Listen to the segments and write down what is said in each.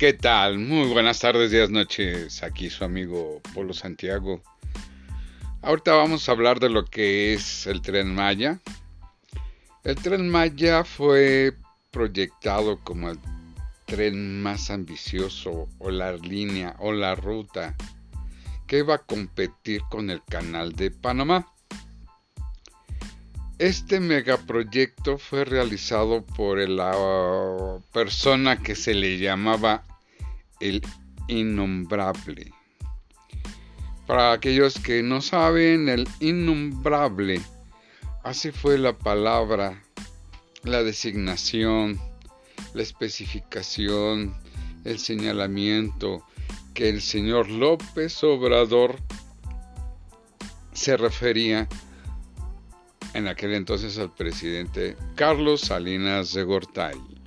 ¿Qué tal? Muy buenas tardes, días, noches. Aquí su amigo Polo Santiago. Ahorita vamos a hablar de lo que es el tren Maya. El tren Maya fue proyectado como el tren más ambicioso o la línea o la ruta que iba a competir con el canal de Panamá. Este megaproyecto fue realizado por la persona que se le llamaba el innombrable. Para aquellos que no saben, el innombrable, así fue la palabra, la designación, la especificación, el señalamiento que el señor López Obrador se refería en aquel entonces al presidente Carlos Salinas de Gortari.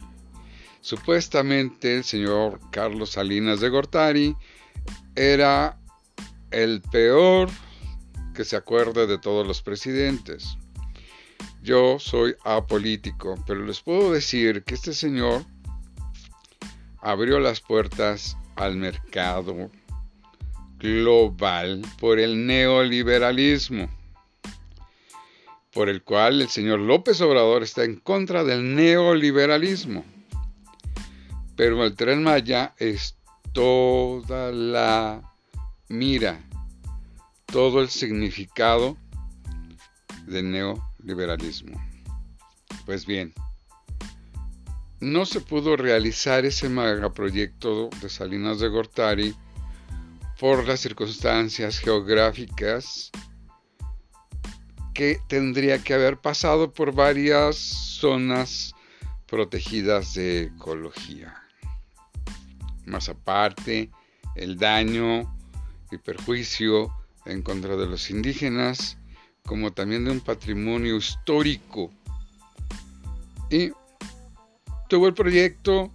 Supuestamente el señor Carlos Salinas de Gortari era el peor que se acuerde de todos los presidentes. Yo soy apolítico, pero les puedo decir que este señor abrió las puertas al mercado global por el neoliberalismo, por el cual el señor López Obrador está en contra del neoliberalismo. Pero el tren Maya es toda la mira, todo el significado del neoliberalismo. Pues bien, no se pudo realizar ese megaproyecto de Salinas de Gortari por las circunstancias geográficas que tendría que haber pasado por varias zonas protegidas de ecología más aparte el daño y perjuicio en contra de los indígenas, como también de un patrimonio histórico. Y tuvo el proyecto,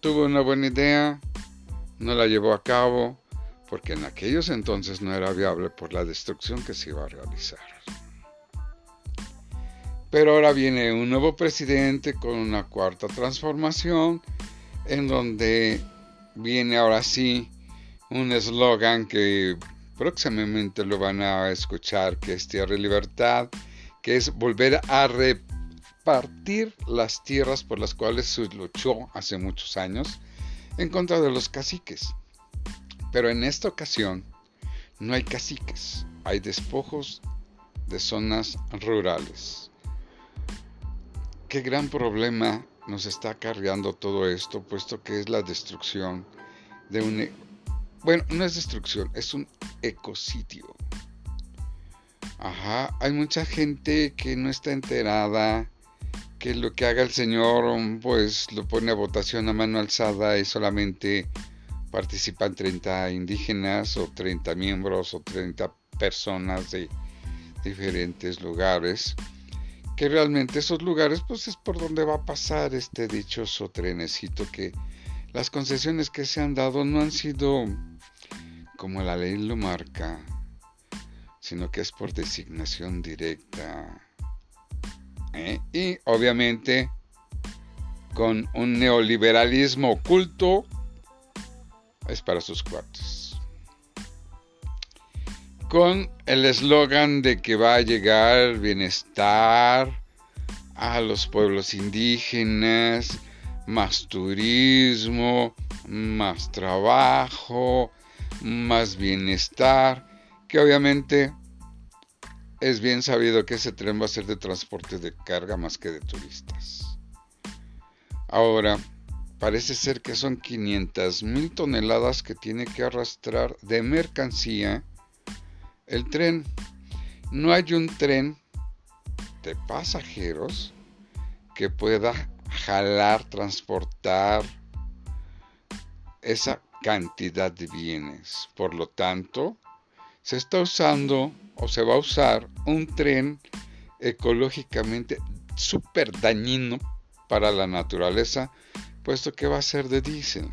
tuvo una buena idea, no la llevó a cabo, porque en aquellos entonces no era viable por la destrucción que se iba a realizar. Pero ahora viene un nuevo presidente con una cuarta transformación, en donde viene ahora sí un eslogan que próximamente lo van a escuchar, que es Tierra y Libertad, que es volver a repartir las tierras por las cuales se luchó hace muchos años en contra de los caciques. Pero en esta ocasión no hay caciques, hay despojos de zonas rurales. Qué gran problema nos está cargando todo esto, puesto que es la destrucción de un... E, bueno, no es destrucción, es un ecositio. Ajá, hay mucha gente que no está enterada, que lo que haga el Señor, pues lo pone a votación a mano alzada y solamente participan 30 indígenas o 30 miembros o 30 personas de diferentes lugares que realmente esos lugares pues es por donde va a pasar este dichoso trenecito que las concesiones que se han dado no han sido como la ley lo marca, sino que es por designación directa. ¿eh? Y obviamente con un neoliberalismo oculto es para sus cuartos con el eslogan de que va a llegar bienestar a los pueblos indígenas, más turismo, más trabajo, más bienestar, que obviamente es bien sabido que ese tren va a ser de transporte de carga más que de turistas. Ahora, parece ser que son 500 mil toneladas que tiene que arrastrar de mercancía el tren. No hay un tren de pasajeros que pueda jalar, transportar esa cantidad de bienes. Por lo tanto, se está usando o se va a usar un tren ecológicamente súper dañino para la naturaleza, puesto que va a ser de diésel.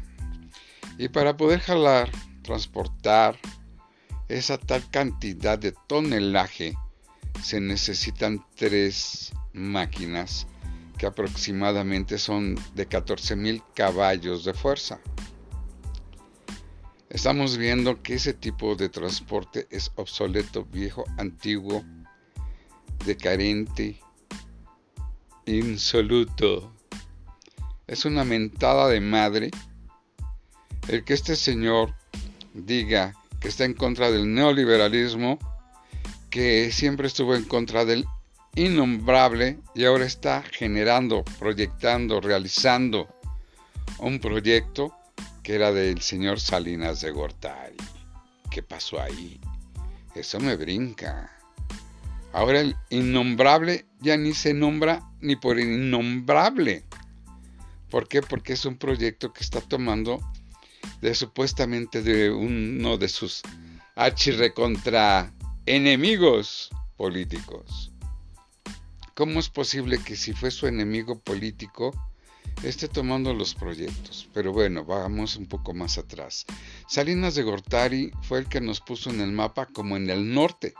Y para poder jalar, transportar, esa tal cantidad de tonelaje se necesitan tres máquinas que aproximadamente son de 14.000 caballos de fuerza. estamos viendo que ese tipo de transporte es obsoleto, viejo, antiguo, decadente, insoluto. Es una mentada de madre el que este señor diga que está en contra del neoliberalismo, que siempre estuvo en contra del innombrable y ahora está generando, proyectando, realizando un proyecto que era del señor Salinas de Gortari. ¿Qué pasó ahí? Eso me brinca. Ahora el innombrable ya ni se nombra ni por innombrable. ¿Por qué? Porque es un proyecto que está tomando de supuestamente de uno de sus contra enemigos políticos. ¿Cómo es posible que si fue su enemigo político esté tomando los proyectos? Pero bueno, vamos un poco más atrás. Salinas de Gortari fue el que nos puso en el mapa como en el norte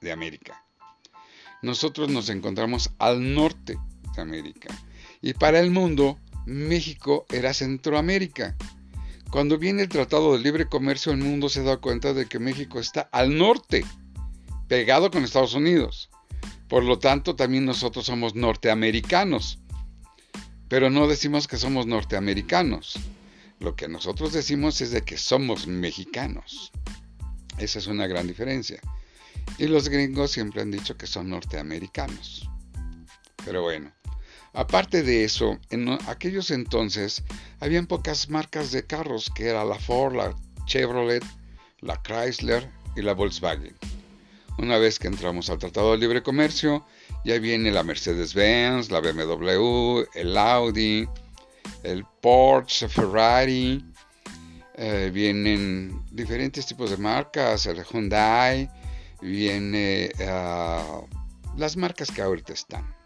de América. Nosotros nos encontramos al norte de América. Y para el mundo, México era Centroamérica. Cuando viene el Tratado de Libre Comercio, el mundo se da cuenta de que México está al norte, pegado con Estados Unidos. Por lo tanto, también nosotros somos norteamericanos. Pero no decimos que somos norteamericanos. Lo que nosotros decimos es de que somos mexicanos. Esa es una gran diferencia. Y los gringos siempre han dicho que son norteamericanos. Pero bueno, Aparte de eso, en aquellos entonces habían pocas marcas de carros, que era la Ford, la Chevrolet, la Chrysler y la Volkswagen. Una vez que entramos al Tratado de Libre Comercio, ya viene la Mercedes-Benz, la BMW, el Audi, el Porsche, Ferrari, eh, vienen diferentes tipos de marcas, el Hyundai, viene uh, las marcas que ahorita están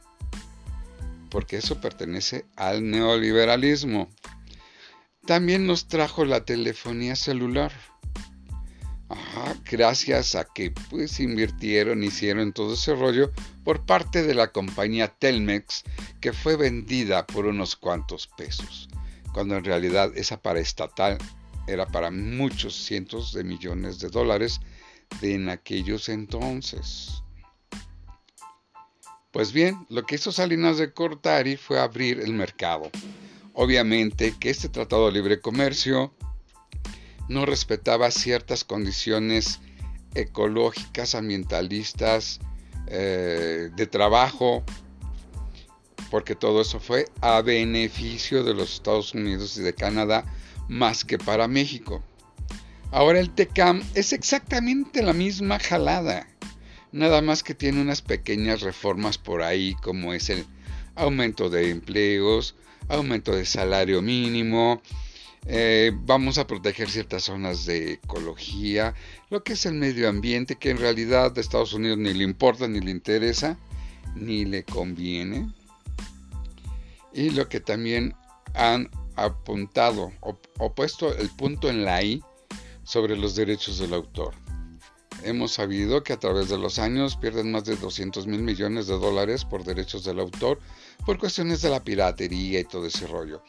porque eso pertenece al neoliberalismo. También nos trajo la telefonía celular. gracias a que pues invirtieron, hicieron todo ese rollo por parte de la compañía Telmex que fue vendida por unos cuantos pesos, cuando en realidad esa paraestatal era para muchos cientos de millones de dólares de en aquellos entonces. Pues bien, lo que hizo Salinas de Cortari fue abrir el mercado. Obviamente que este Tratado de Libre Comercio no respetaba ciertas condiciones ecológicas, ambientalistas, eh, de trabajo, porque todo eso fue a beneficio de los Estados Unidos y de Canadá más que para México. Ahora el TECAM es exactamente la misma jalada nada más que tiene unas pequeñas reformas por ahí como es el aumento de empleos, aumento de salario mínimo, eh, vamos a proteger ciertas zonas de ecología, lo que es el medio ambiente, que en realidad a Estados Unidos ni le importa, ni le interesa, ni le conviene. Y lo que también han apuntado o puesto el punto en la I sobre los derechos del autor. Hemos sabido que a través de los años pierden más de 200 mil millones de dólares por derechos del autor por cuestiones de la piratería y todo ese rollo.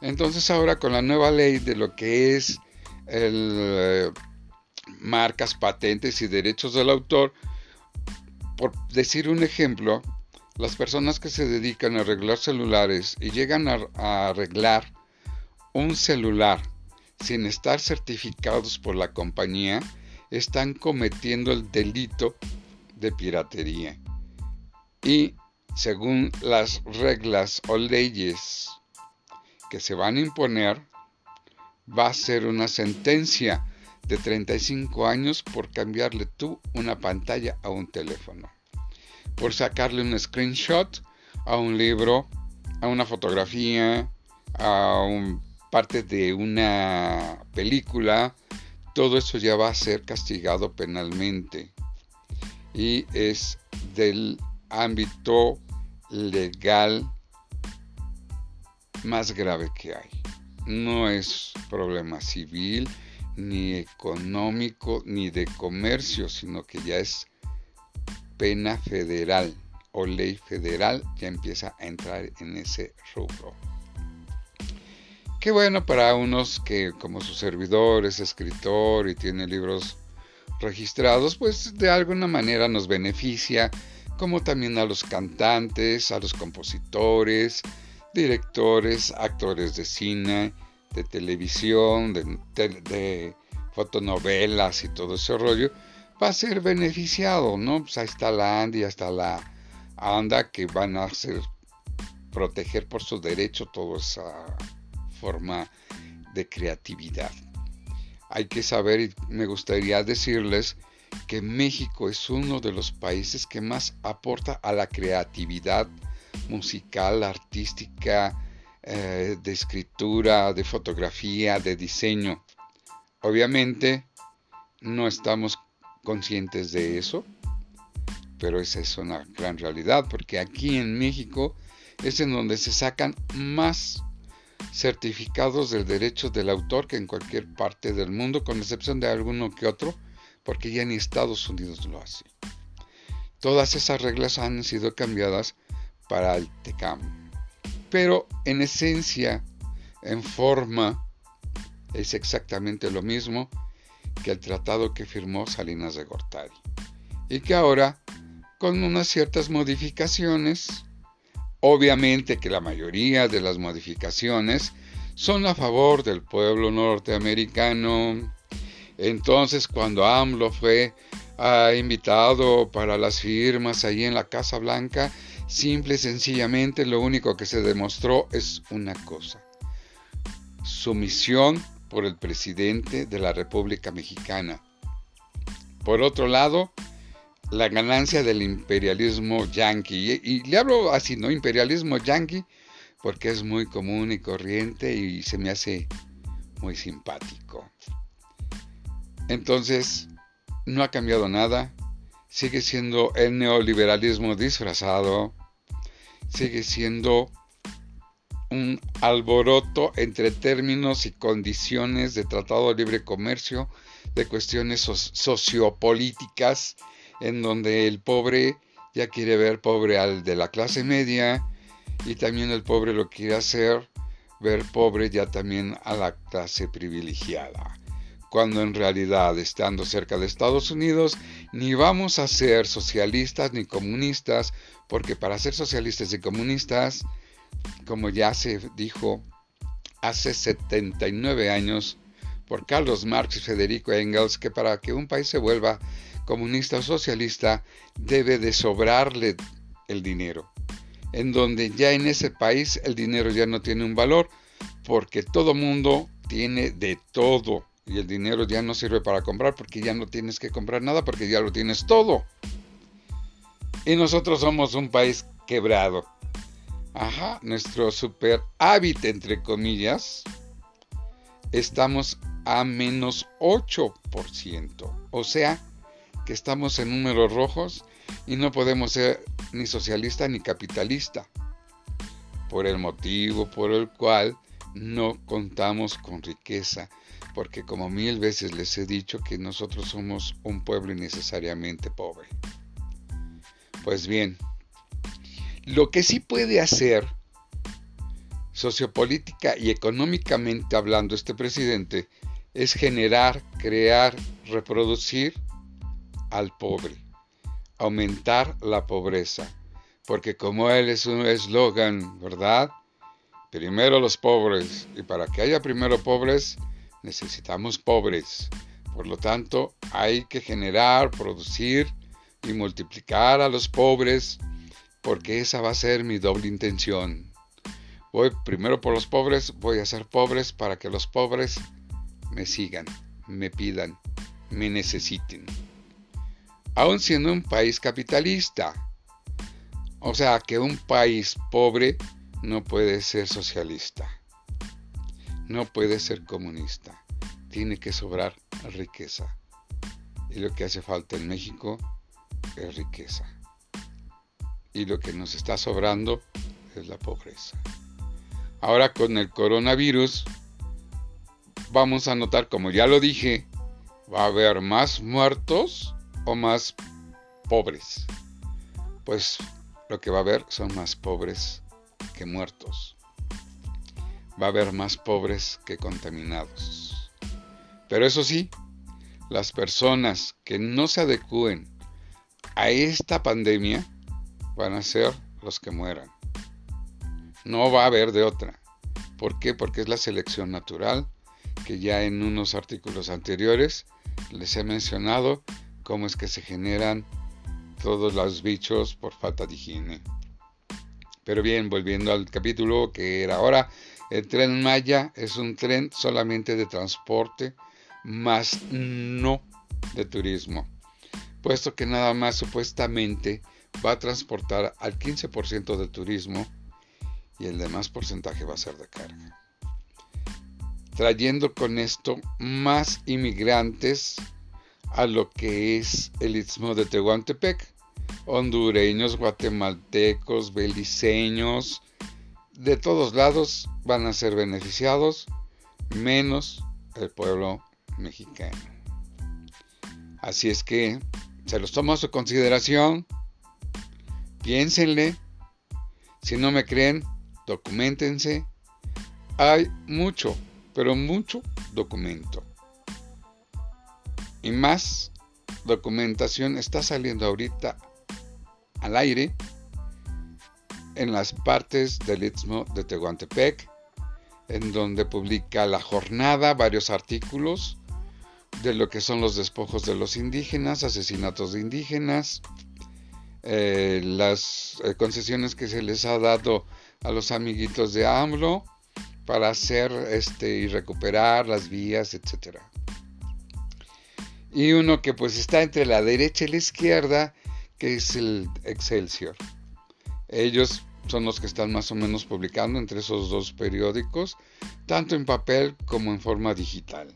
Entonces ahora con la nueva ley de lo que es el, eh, marcas, patentes y derechos del autor, por decir un ejemplo, las personas que se dedican a arreglar celulares y llegan a arreglar un celular sin estar certificados por la compañía, están cometiendo el delito de piratería. Y según las reglas o leyes que se van a imponer, va a ser una sentencia de 35 años por cambiarle tú una pantalla a un teléfono, por sacarle un screenshot a un libro, a una fotografía, a un, parte de una película, todo eso ya va a ser castigado penalmente y es del ámbito legal más grave que hay. No es problema civil, ni económico, ni de comercio, sino que ya es pena federal o ley federal, ya empieza a entrar en ese rubro. Qué bueno para unos que como su servidor es escritor y tiene libros registrados, pues de alguna manera nos beneficia, como también a los cantantes, a los compositores, directores, actores de cine, de televisión, de, fotonovelas y todo ese rollo, va a ser beneficiado, ¿no? Pues ahí está la ANDA y hasta la ANDA que van a hacer proteger por su derecho toda esa forma de creatividad. Hay que saber, y me gustaría decirles, que México es uno de los países que más aporta a la creatividad musical, artística, eh, de escritura, de fotografía, de diseño. Obviamente no estamos conscientes de eso, pero esa es una gran realidad, porque aquí en México es en donde se sacan más certificados del derecho del autor que en cualquier parte del mundo, con excepción de alguno que otro, porque ya ni Estados Unidos lo hace. Todas esas reglas han sido cambiadas para el TECAM. Pero en esencia, en forma, es exactamente lo mismo que el tratado que firmó Salinas de Gortari. Y que ahora, con unas ciertas modificaciones, Obviamente que la mayoría de las modificaciones son a favor del pueblo norteamericano. Entonces, cuando AMLO fue ah, invitado para las firmas ahí en la Casa Blanca, simple y sencillamente lo único que se demostró es una cosa. Sumisión por el presidente de la República Mexicana. Por otro lado, la ganancia del imperialismo yanqui. Y, le hablo así, ¿no? Imperialismo yanqui, porque es muy común y corriente y se me hace muy simpático. Entonces, no ha cambiado nada. Sigue siendo el neoliberalismo disfrazado. Sigue siendo un alboroto entre términos y condiciones de tratado de libre comercio, de cuestiones sociopolíticas en donde el pobre ya quiere ver pobre al de la clase media y también el pobre lo quiere hacer ver pobre ya también a la clase privilegiada. Cuando en realidad, estando cerca de Estados Unidos, ni vamos a ser socialistas ni comunistas, porque para ser socialistas y comunistas, como ya se dijo hace 79 años por Carlos Marx y Federico Engels, que para que un país se vuelva comunista o socialista debe de sobrarle el dinero, en donde ya en ese país el dinero ya no tiene un valor porque todo mundo tiene de todo y el dinero ya no sirve para comprar porque ya no tienes que comprar nada porque ya lo tienes todo. Y nosotros somos un país quebrado. Ajá, nuestro super hábito entre comillas, estamos a menos 8%. O sea, que estamos en números rojos y no podemos ser ni socialista ni capitalista, por el motivo por el cual no contamos con riqueza, porque como mil veces les he dicho que nosotros somos un pueblo innecesariamente pobre. Pues bien, lo que sí puede hacer sociopolítica y económicamente hablando este presidente es generar, crear, reproducir al pobre, aumentar la pobreza, porque como él es un eslogan, ¿verdad? Primero los pobres, y para que haya primero pobres, necesitamos pobres. Por lo tanto, hay que generar, producir y multiplicar a los pobres, porque esa va a ser mi doble intención. Voy primero por los pobres, voy a ser pobres para que los pobres me sigan, me pidan, me necesiten aún siendo un país capitalista. O sea que un país pobre no puede ser socialista, no puede ser comunista, tiene que sobrar riqueza. Y lo que hace falta en México es riqueza. Y lo que nos está sobrando es la pobreza. Ahora con el coronavirus vamos a notar, como ya lo dije, va a haber más muertos o más pobres? Pues lo que va a haber son más pobres que muertos. va a haber más pobres que contaminados. Pero eso sí, las personas que no se adecúen a esta pandemia van a ser los que mueran. No va a haber de otra. ¿Por qué? Porque es la selección natural, que ya en unos artículos anteriores les he mencionado cómo es que se generan todos los bichos por falta de higiene. Pero bien, volviendo al capítulo que era ahora, el tren Maya es un tren solamente de transporte, más no de turismo, puesto que nada más supuestamente va a transportar al 15% de turismo y el demás porcentaje va a ser de carga. Trayendo con esto más inmigrantes a lo que es el istmo de Tehuantepec, hondureños, guatemaltecos, beliceños, de todos lados van a ser beneficiados, menos el pueblo mexicano. Así es que se los tomo a su consideración, piénsenle, si no me creen, documentense. Hay mucho, pero mucho documento. Y más documentación está saliendo ahorita al aire en las partes del Istmo de Tehuantepec, en donde publica la jornada varios artículos de lo que son los despojos de los indígenas, asesinatos de indígenas, eh, las eh, concesiones que se les ha dado a los amiguitos de AMLO para hacer este y recuperar las vías, etcétera. Y uno que pues está entre la derecha y la izquierda, que es el Excelsior. Ellos son los que están más o menos publicando entre esos dos periódicos, tanto en papel como en forma digital.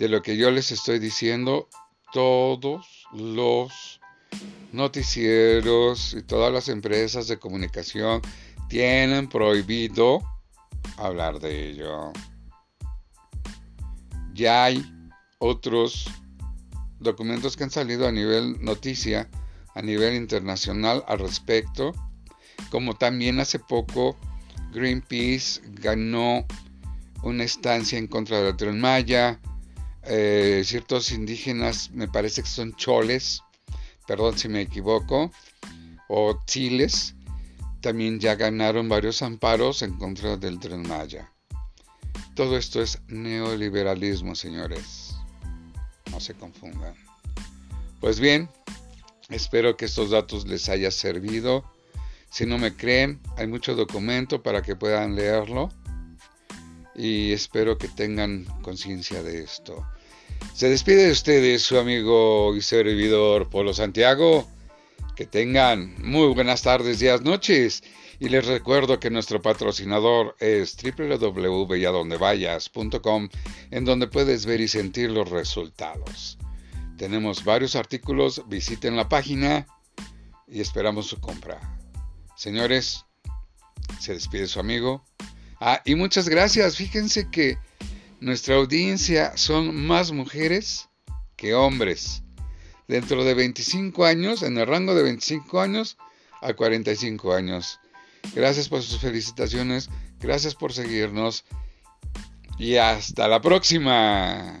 De lo que yo les estoy diciendo, todos los noticieros y todas las empresas de comunicación tienen prohibido hablar de ello. Ya hay otros documentos que han salido a nivel noticia, a nivel internacional al respecto, como también hace poco Greenpeace ganó una estancia en contra de la Tren Maya, eh, ciertos indígenas, me parece que son choles, perdón si me equivoco, o chiles, también ya ganaron varios amparos en contra del Tren Maya. Todo esto es neoliberalismo, señores. No se confundan. Pues bien, espero que estos datos les haya servido. Si no me creen, hay mucho documento para que puedan leerlo y espero que tengan conciencia de esto. Se despide de ustedes su amigo y servidor Polo Santiago. Que tengan muy buenas tardes, días, noches. Y les recuerdo que nuestro patrocinador es www.yadondevayas.com, en donde puedes ver y sentir los resultados. Tenemos varios artículos, visiten la página y esperamos su compra. Señores, se despide su amigo. Ah, y muchas gracias. Fíjense que nuestra audiencia son más mujeres que hombres dentro de 25 años, en el rango de 25 años a 45 años. Gracias por sus felicitaciones, gracias por seguirnos y hasta la próxima.